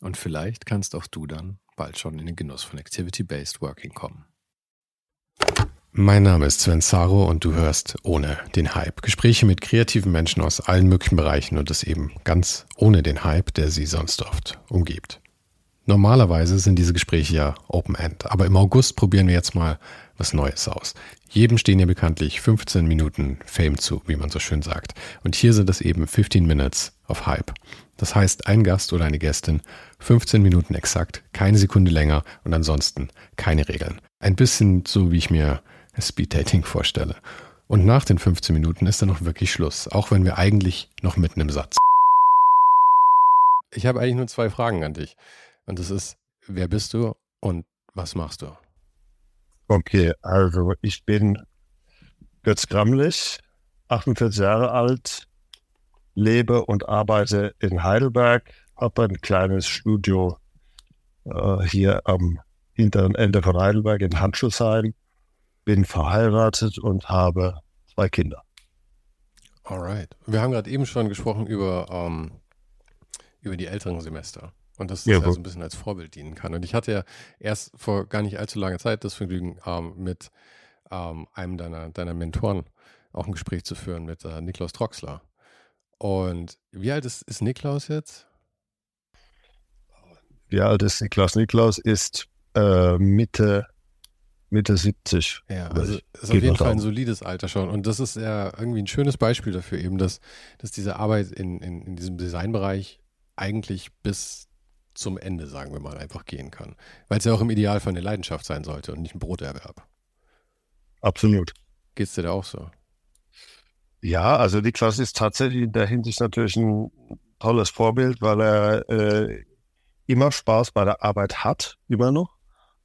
Und vielleicht kannst auch du dann bald schon in den Genuss von Activity-Based Working kommen. Mein Name ist Sven Saro und du hörst ohne den Hype. Gespräche mit kreativen Menschen aus allen möglichen Bereichen und das eben ganz ohne den Hype, der sie sonst oft umgibt. Normalerweise sind diese Gespräche ja Open-End, aber im August probieren wir jetzt mal was Neues aus. Jedem stehen ja bekanntlich 15 Minuten Fame zu, wie man so schön sagt. Und hier sind es eben 15 Minutes of Hype. Das heißt, ein Gast oder eine Gästin 15 Minuten exakt, keine Sekunde länger und ansonsten keine Regeln. Ein bisschen so, wie ich mir Speed-Dating vorstelle. Und nach den 15 Minuten ist dann noch wirklich Schluss, auch wenn wir eigentlich noch mitten im Satz. Ich habe eigentlich nur zwei Fragen an dich. Und das ist, wer bist du und was machst du? Okay, also ich bin Götz Gramlich, 48 Jahre alt, lebe und arbeite in Heidelberg, habe ein kleines Studio äh, hier am hinteren Ende von Heidelberg in Handschuhsheim bin verheiratet und habe zwei Kinder. Alright. Wir haben gerade eben schon gesprochen über, ähm, über die älteren Semester und dass das ja, also ein bisschen als Vorbild dienen kann. Und ich hatte ja erst vor gar nicht allzu langer Zeit das Vergnügen, ähm, mit ähm, einem deiner, deiner Mentoren auch ein Gespräch zu führen, mit äh, Niklaus Troxler. Und wie alt ist, ist Niklaus jetzt? Wie alt ist Niklaus? Niklaus ist äh, Mitte Mitte 70. Ja, also ist auf jeden Fall ein solides Alter schon. Und das ist ja irgendwie ein schönes Beispiel dafür eben, dass, dass diese Arbeit in, in, in diesem Designbereich eigentlich bis zum Ende, sagen wir mal, einfach gehen kann. Weil es ja auch im Idealfall eine Leidenschaft sein sollte und nicht ein Broterwerb. Absolut. Geht es dir da auch so? Ja, also Niklas ist tatsächlich in der Hinsicht natürlich ein tolles Vorbild, weil er äh, immer Spaß bei der Arbeit hat, immer noch.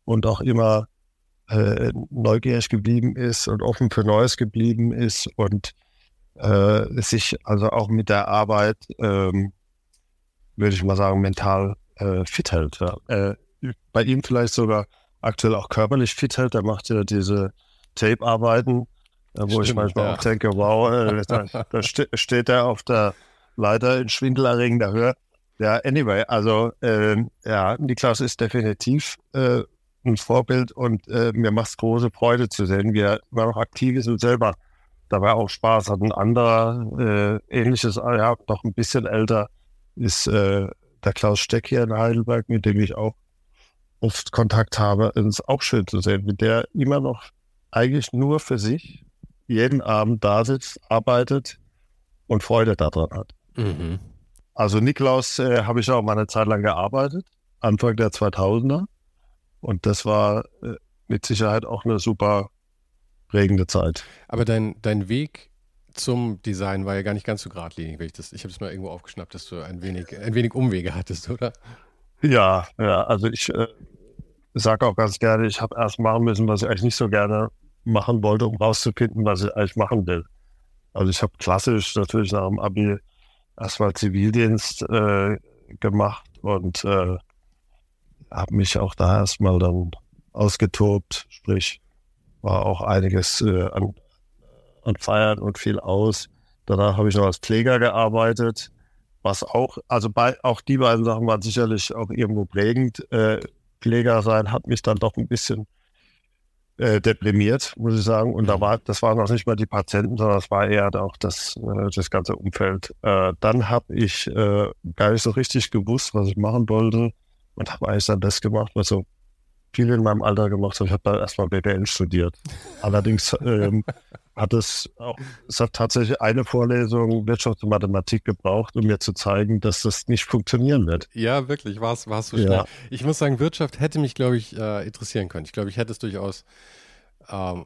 Und auch immer äh, neugierig geblieben ist und offen für Neues geblieben ist und äh, sich also auch mit der Arbeit, ähm, würde ich mal sagen, mental äh, fit hält. Ja. Äh, bei ihm vielleicht sogar aktuell auch körperlich fit hält. Er macht ja diese Tape-Arbeiten, wo Stimmt, ich manchmal ja. auch denke, wow, äh, da, da ste steht er auf der Leiter in schwindelerregender Höhe. Ja, anyway, also äh, ja, Niklas ist definitiv äh, ein Vorbild und äh, mir macht es große Freude zu sehen, wie er immer noch aktiv ist und selber dabei auch Spaß hat. Ein anderer äh, ähnliches, ah ja, noch ein bisschen älter, ist äh, der Klaus Steck hier in Heidelberg, mit dem ich auch oft Kontakt habe. Es ist auch schön zu sehen, wie der immer noch eigentlich nur für sich jeden Abend da sitzt, arbeitet und Freude daran hat. Mhm. Also Niklaus äh, habe ich auch mal eine Zeit lang gearbeitet, Anfang der 2000er. Und das war äh, mit Sicherheit auch eine super prägende Zeit. Aber dein, dein Weg zum Design war ja gar nicht ganz so geradlinig, ich das. Ich habe es mal irgendwo aufgeschnappt, dass du ein wenig, ein wenig Umwege hattest, oder? Ja, ja. Also ich äh, sage auch ganz gerne, ich habe erst machen müssen, was ich eigentlich nicht so gerne machen wollte, um rauszufinden, was ich eigentlich machen will. Also ich habe klassisch natürlich nach dem Abi erstmal Zivildienst äh, gemacht und äh, habe mich auch da erstmal dann ausgetobt, sprich war auch einiges äh, an, an Feiern und viel aus. Danach habe ich noch als Pfleger gearbeitet, was auch, also bei, auch die beiden Sachen waren sicherlich auch irgendwo prägend. Äh, Pfleger sein hat mich dann doch ein bisschen äh, deprimiert, muss ich sagen. Und da mhm. war, das waren noch nicht mal die Patienten, sondern das war eher auch das, äh, das ganze Umfeld. Äh, dann habe ich äh, gar nicht so richtig gewusst, was ich machen wollte und habe eigentlich dann das gemacht, was so viele in meinem Alter gemacht haben. Ich habe da erstmal BWL studiert. Allerdings ähm, hat es auch, es hat tatsächlich eine Vorlesung Wirtschaft und Mathematik gebraucht, um mir zu zeigen, dass das nicht funktionieren wird. Ja, wirklich, war es so schnell. Ja. Ich muss sagen, Wirtschaft hätte mich, glaube ich, äh, interessieren können. Ich glaube, ich hätte es durchaus, ähm,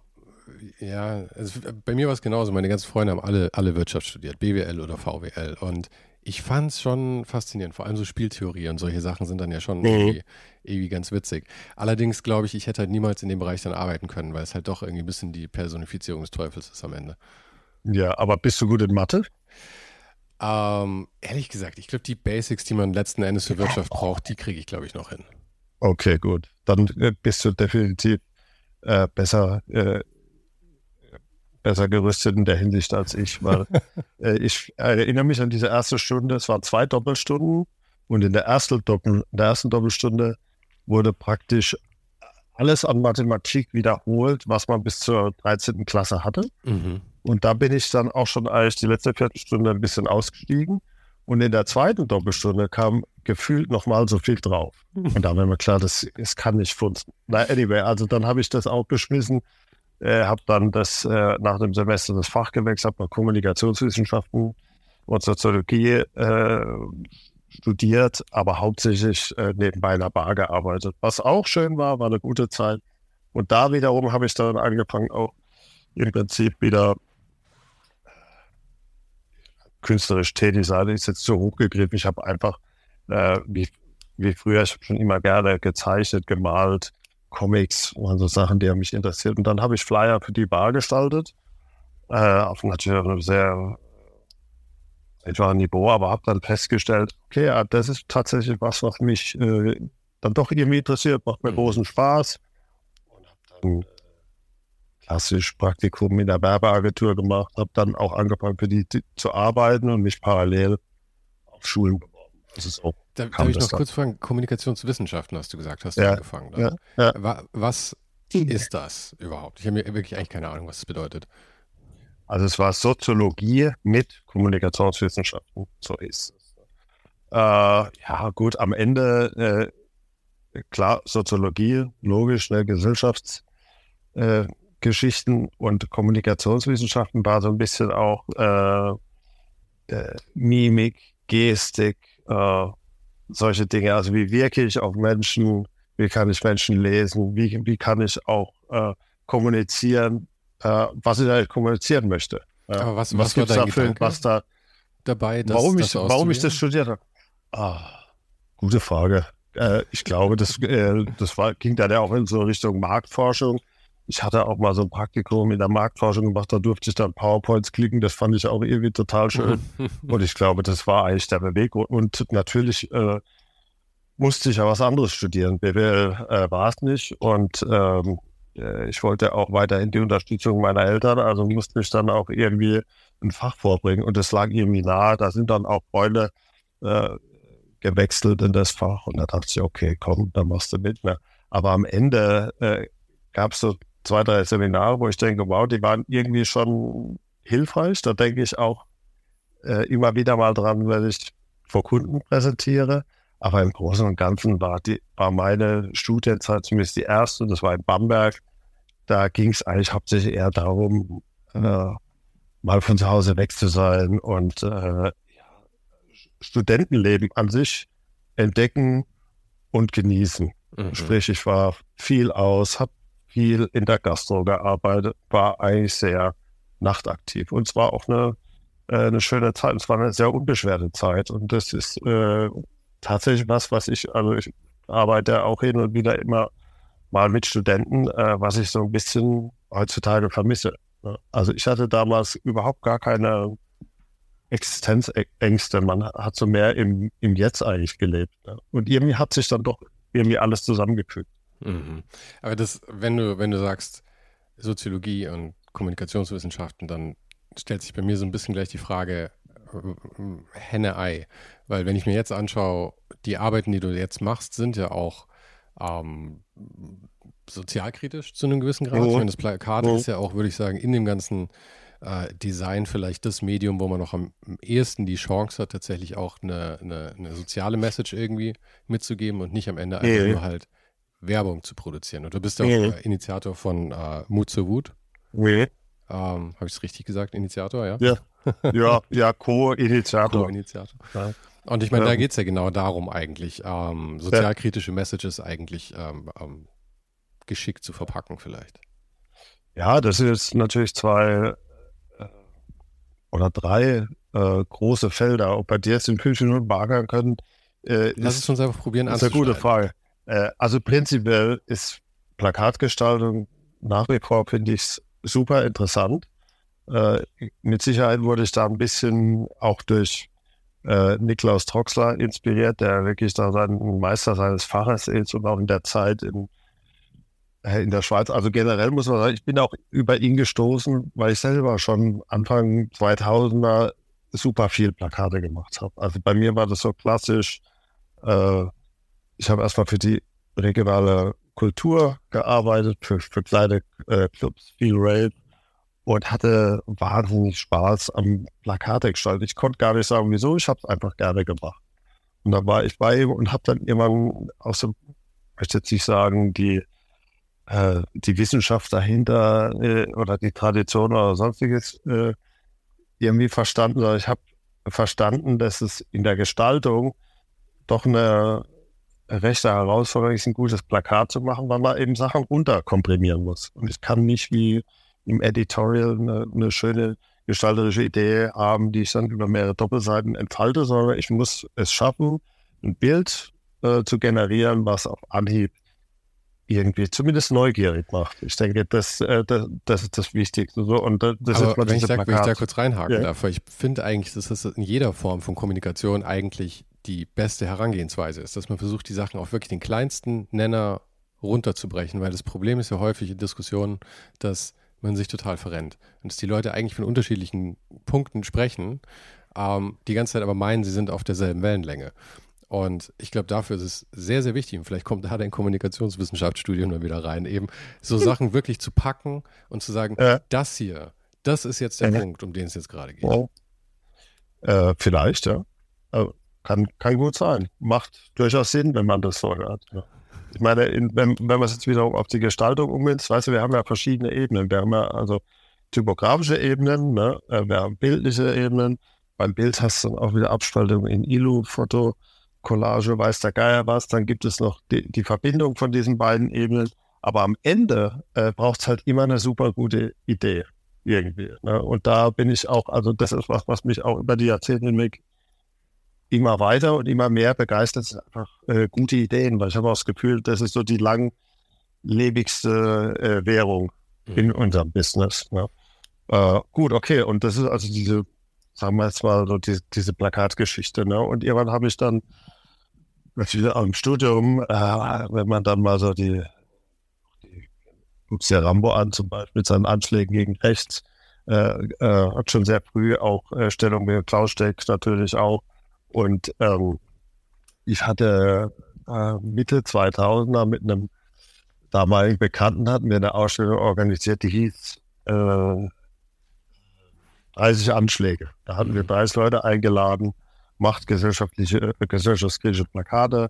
ja, also bei mir war es genauso. Meine ganzen Freunde haben alle, alle Wirtschaft studiert, BWL oder VWL. Und ich fand es schon faszinierend. Vor allem so Spieltheorie und solche Sachen sind dann ja schon mhm. irgendwie, irgendwie, ganz witzig. Allerdings glaube ich, ich hätte halt niemals in dem Bereich dann arbeiten können, weil es halt doch irgendwie ein bisschen die Personifizierung des Teufels ist am Ende. Ja, aber bist du gut in Mathe? Ähm, ehrlich gesagt, ich glaube, die Basics, die man letzten Endes für Wirtschaft braucht, die kriege ich, glaube ich, noch hin. Okay, gut. Dann äh, bist du definitiv äh, besser äh, besser gerüstet in der Hinsicht als ich, weil äh, ich erinnere mich an diese erste Stunde, es waren zwei Doppelstunden und in der, ersten Doppel, in der ersten Doppelstunde wurde praktisch alles an Mathematik wiederholt, was man bis zur 13. Klasse hatte. Mhm. Und da bin ich dann auch schon eigentlich die letzte Viertelstunde ein bisschen ausgestiegen. Und in der zweiten Doppelstunde kam gefühlt nochmal so viel drauf. Und da war mir klar, das, das kann nicht funzen. Na, anyway, also dann habe ich das auch geschmissen äh, habe dann das äh, nach dem Semester das Fach gewechselt, habe Kommunikationswissenschaften und Soziologie äh, studiert, aber hauptsächlich äh, nebenbei in der Bar gearbeitet. Was auch schön war, war eine gute Zeit. Und da wiederum habe ich dann angefangen, auch im Prinzip wieder künstlerisch tätig sein. Ist jetzt zu hochgegriffen. Ich habe einfach, äh, wie, wie früher, ich habe schon immer gerne gezeichnet, gemalt, Comics waren so Sachen, die mich interessiert. Und dann habe ich Flyer für die Bar gestaltet. Äh, auf natürlich einem sehr etwa Niveau, aber habe dann festgestellt, okay, ja, das ist tatsächlich was, was mich äh, dann doch irgendwie interessiert, macht mir mhm. großen Spaß. Und habe dann äh, klassisch Praktikum in der Werbeagentur gemacht, habe dann auch angefangen für die, die, zu arbeiten und mich parallel auf Schulen das ist auch. Da, darf ich noch kurz fragen, Kommunikationswissenschaften hast du gesagt, hast du ja, angefangen. Ja, ja. Was ist das überhaupt? Ich habe mir wirklich eigentlich keine Ahnung, was das bedeutet. Also es war Soziologie mit Kommunikationswissenschaften, so ist es. Äh, ja gut, am Ende, äh, klar, Soziologie, logisch, ne, Gesellschaftsgeschichten äh, und Kommunikationswissenschaften war so ein bisschen auch äh, äh, Mimik, Gestik, äh, solche Dinge. Also wie wirke ich auf Menschen, wie kann ich Menschen lesen, wie, wie kann ich auch äh, kommunizieren, äh, was ich eigentlich kommunizieren möchte. Aber was, was, was gibt es dafür, was da dabei, dass, warum, ich, warum ich das studiert habe? Ah, gute Frage. Äh, ich glaube, das, äh, das war, ging dann ja auch in so Richtung Marktforschung ich hatte auch mal so ein Praktikum in der Marktforschung gemacht, da durfte ich dann PowerPoints klicken, das fand ich auch irgendwie total schön. und ich glaube, das war eigentlich der Beweggrund. Und natürlich äh, musste ich ja was anderes studieren. BWL äh, war es nicht und ähm, äh, ich wollte auch weiterhin die Unterstützung meiner Eltern, also musste ich dann auch irgendwie ein Fach vorbringen und es lag irgendwie nahe. Da sind dann auch Freunde äh, gewechselt in das Fach und da dachte ich, okay, komm, dann machst du mit. Ne? Aber am Ende äh, gab es so zwei, drei Seminare, wo ich denke, wow, die waren irgendwie schon hilfreich. Da denke ich auch äh, immer wieder mal dran, wenn ich vor Kunden präsentiere. Aber im Großen und Ganzen war, die, war meine Studienzeit zumindest die erste, das war in Bamberg. Da ging es eigentlich hauptsächlich eher darum, äh, mal von zu Hause weg zu sein und äh, Studentenleben an sich entdecken und genießen. Mhm. Sprich, ich war viel aus, habe viel in der Gastro gearbeitet, war eigentlich sehr nachtaktiv. Und es war auch eine, äh, eine schöne Zeit. Es war eine sehr unbeschwerte Zeit. Und das ist äh, tatsächlich was, was ich, also ich arbeite auch hin und wieder immer mal mit Studenten, äh, was ich so ein bisschen heutzutage vermisse. Ne? Also ich hatte damals überhaupt gar keine Existenzängste. Man hat so mehr im, im Jetzt eigentlich gelebt. Ne? Und irgendwie hat sich dann doch irgendwie alles zusammengefügt. Mhm. Aber das, wenn du, wenn du sagst Soziologie und Kommunikationswissenschaften, dann stellt sich bei mir so ein bisschen gleich die Frage äh, Henne-Ei. Weil wenn ich mir jetzt anschaue, die Arbeiten, die du jetzt machst, sind ja auch ähm, sozialkritisch zu einem gewissen Grad. Oh. Ich meine, das Plakat oh. ist ja auch, würde ich sagen, in dem ganzen äh, Design vielleicht das Medium, wo man noch am ehesten die Chance hat, tatsächlich auch eine, eine, eine soziale Message irgendwie mitzugeben und nicht am Ende einfach nee. nur halt Werbung zu produzieren. Und du bist auch Initiator von äh, Mut zur Wut. Nee. Ähm, Habe ich es richtig gesagt? Initiator, ja? Ja, ja, ja Co-Initiator. Co-Initiator. Ja. Und ich meine, ja. da geht es ja genau darum eigentlich, ähm, sozialkritische Messages eigentlich ähm, ähm, geschickt zu verpacken vielleicht. Ja, das sind jetzt natürlich zwei äh, oder drei äh, große Felder. Ob bei dir jetzt in fünf Minuten beackern können, äh, Lass ist, es uns einfach probieren ist eine gute Frage. Äh, also prinzipiell ist Plakatgestaltung nach wie vor, finde ich, super interessant. Äh, mit Sicherheit wurde ich da ein bisschen auch durch äh, Niklaus Troxler inspiriert, der wirklich da sein Meister seines Faches ist und auch in der Zeit in, äh, in der Schweiz. Also generell muss man sagen, ich bin auch über ihn gestoßen, weil ich selber schon Anfang 2000er super viel Plakate gemacht habe. Also bei mir war das so klassisch. Äh, ich habe erstmal für die regionale Kultur gearbeitet, für, für kleine äh, Clubs, viel Rave und hatte wahnsinnig Spaß am Plakate. Ich konnte gar nicht sagen, wieso, ich habe es einfach gerne gemacht. Und dann war ich bei ihm und habe dann irgendwann aus dem, möchte jetzt nicht sagen, die, äh, die Wissenschaft dahinter äh, oder die Tradition oder sonstiges äh, irgendwie verstanden, sondern ich habe verstanden, dass es in der Gestaltung doch eine rechte Herausforderung ist, ein gutes Plakat zu machen, weil man eben Sachen runterkomprimieren muss. Und ich kann nicht wie im Editorial eine, eine schöne gestalterische Idee haben, die ich dann über mehrere Doppelseiten entfalte, sondern ich muss es schaffen, ein Bild äh, zu generieren, was auf Anhieb irgendwie zumindest neugierig macht. Ich denke, das, äh, das, das ist das Wichtigste. So, und das Aber ist wenn, ich da, wenn ich da kurz reinhaken ja. darf, ich finde eigentlich, dass das in jeder Form von Kommunikation eigentlich die beste Herangehensweise ist, dass man versucht, die Sachen auf wirklich den kleinsten Nenner runterzubrechen, weil das Problem ist ja häufig in Diskussionen, dass man sich total verrennt und dass die Leute eigentlich von unterschiedlichen Punkten sprechen, ähm, die ganze Zeit aber meinen, sie sind auf derselben Wellenlänge. Und ich glaube, dafür ist es sehr, sehr wichtig, und vielleicht kommt da dein Kommunikationswissenschaftsstudium mal wieder rein, eben so hm. Sachen wirklich zu packen und zu sagen, äh. das hier, das ist jetzt der äh. Punkt, um den es jetzt gerade geht. Wow. Äh, vielleicht, ja. Also, kann, kann gut sein. Macht durchaus Sinn, wenn man das so hört. Ja. Ich meine, in, wenn, wenn man es jetzt wieder auf die Gestaltung ummünzt, weißt du, wir haben ja verschiedene Ebenen. Wir haben ja also typografische Ebenen, ne? Äh, wir haben bildliche Ebenen. Beim Bild hast du dann auch wieder Abspaltung in ILU, Foto, Collage, weiß der Geier was. Dann gibt es noch die, die Verbindung von diesen beiden Ebenen. Aber am Ende äh, braucht es halt immer eine super gute Idee irgendwie. Ne? Und da bin ich auch, also das ist was, was mich auch über die Jahrzehnte hinweg immer weiter und immer mehr begeistert sind einfach äh, gute Ideen, weil ich habe auch das Gefühl, das ist so die langlebigste äh, Währung mhm. in unserem Business. Ne? Äh, gut, okay, und das ist also diese, sagen wir jetzt mal so die, diese Plakatgeschichte. Ne? Und irgendwann habe ich dann natürlich auch im Studium, äh, wenn man dann mal so die, die guckst ja Rambo an, zum Beispiel mit seinen Anschlägen gegen rechts, äh, äh, hat schon sehr früh auch Stellung mit Klaus Steck natürlich auch und ähm, ich hatte äh, Mitte 2000er mit einem damaligen Bekannten hatten wir eine Ausstellung organisiert, die hieß äh, 30 Anschläge. Da hatten wir 30 mhm. Leute eingeladen, macht gesellschaftliche, äh, gesellschaftskritische Plakate.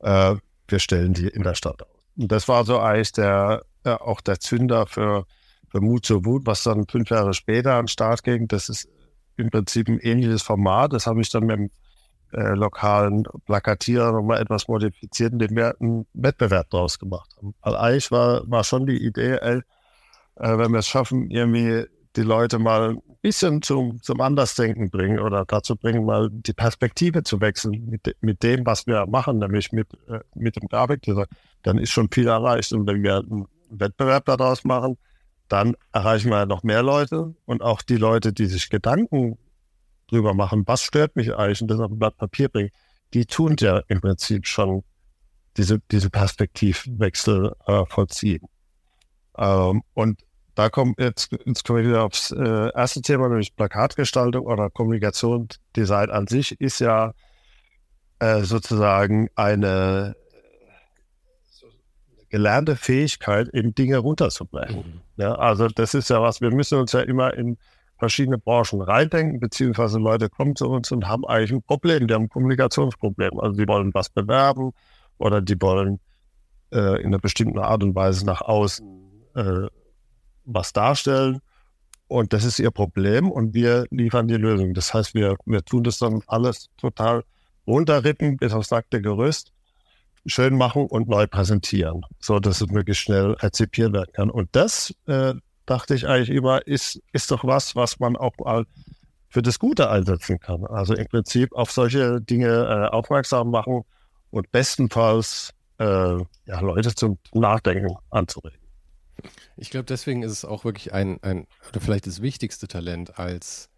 Äh, wir stellen die in der Stadt aus. Und das war so eigentlich der, äh, auch der Zünder für, für Mut zur Wut, was dann fünf Jahre später an den Start ging. Das ist im Prinzip ein ähnliches Format. Das habe ich dann mit dem äh, lokalen Plakatierer nochmal etwas modifiziert, indem wir einen Wettbewerb draus gemacht haben. Also eigentlich war, war schon die Idee, ey, äh, wenn wir es schaffen, irgendwie die Leute mal ein bisschen zum, zum Andersdenken bringen oder dazu bringen, mal die Perspektive zu wechseln mit, mit dem, was wir machen, nämlich mit, äh, mit dem Grafikdesign, dann ist schon viel erreicht. Und wenn wir einen Wettbewerb daraus machen, dann erreichen wir noch mehr Leute und auch die Leute, die sich Gedanken drüber machen, was stört mich eigentlich und das auf ein Blatt Papier bringen, die tun ja im Prinzip schon diese, diese Perspektivwechsel äh, vollziehen. Ähm, und da kommt jetzt, jetzt kommen wir wieder aufs äh, erste Thema, nämlich Plakatgestaltung oder Kommunikationsdesign an sich ist ja äh, sozusagen eine gelernte Fähigkeit, eben Dinge runterzubrechen. Mhm. Ja, also das ist ja was, wir müssen uns ja immer in verschiedene Branchen reindenken, beziehungsweise Leute kommen zu uns und haben eigentlich ein Problem, die haben ein Kommunikationsproblem. Also die wollen was bewerben oder die wollen äh, in einer bestimmten Art und Weise nach außen äh, was darstellen. Und das ist ihr Problem und wir liefern die Lösung. Das heißt, wir, wir tun das dann alles total runterrippen bis aufs nackte Gerüst, schön machen und neu präsentieren, so dass es möglichst schnell rezipiert werden kann. Und das äh, dachte ich eigentlich immer, ist, ist doch was, was man auch mal für das Gute einsetzen kann. Also im Prinzip auf solche Dinge äh, aufmerksam machen und bestenfalls äh, ja, Leute zum Nachdenken anzuregen. Ich glaube, deswegen ist es auch wirklich ein, ein, oder vielleicht das wichtigste Talent als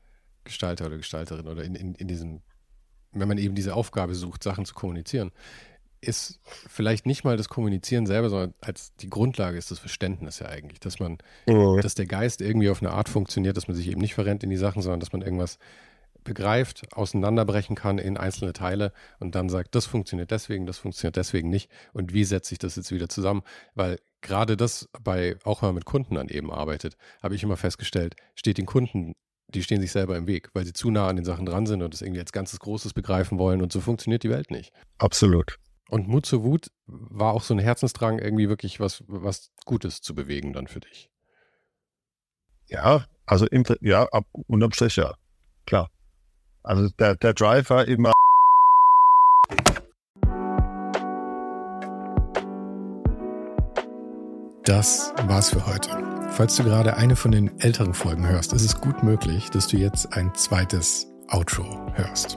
Gestalter oder Gestalterin oder in, in, in diesem, wenn man eben diese Aufgabe sucht, Sachen zu kommunizieren, ist vielleicht nicht mal das Kommunizieren selber, sondern als die Grundlage ist das Verständnis ja eigentlich, dass man, mhm. dass der Geist irgendwie auf eine Art funktioniert, dass man sich eben nicht verrennt in die Sachen, sondern dass man irgendwas begreift, auseinanderbrechen kann in einzelne Teile und dann sagt, das funktioniert deswegen, das funktioniert deswegen nicht und wie setze ich das jetzt wieder zusammen? Weil gerade das bei, auch wenn man mit Kunden dann eben arbeitet, habe ich immer festgestellt, steht den Kunden, die stehen sich selber im Weg, weil sie zu nah an den Sachen dran sind und das irgendwie als ganzes Großes begreifen wollen und so funktioniert die Welt nicht. Absolut. Und Mut zur Wut war auch so ein Herzensdrang, irgendwie wirklich was, was Gutes zu bewegen dann für dich. Ja, also im, ja, ab unterm Strich ja, klar. Also der, der Drive war immer. Das war's für heute. Falls du gerade eine von den älteren Folgen hörst, ist es gut möglich, dass du jetzt ein zweites Outro hörst.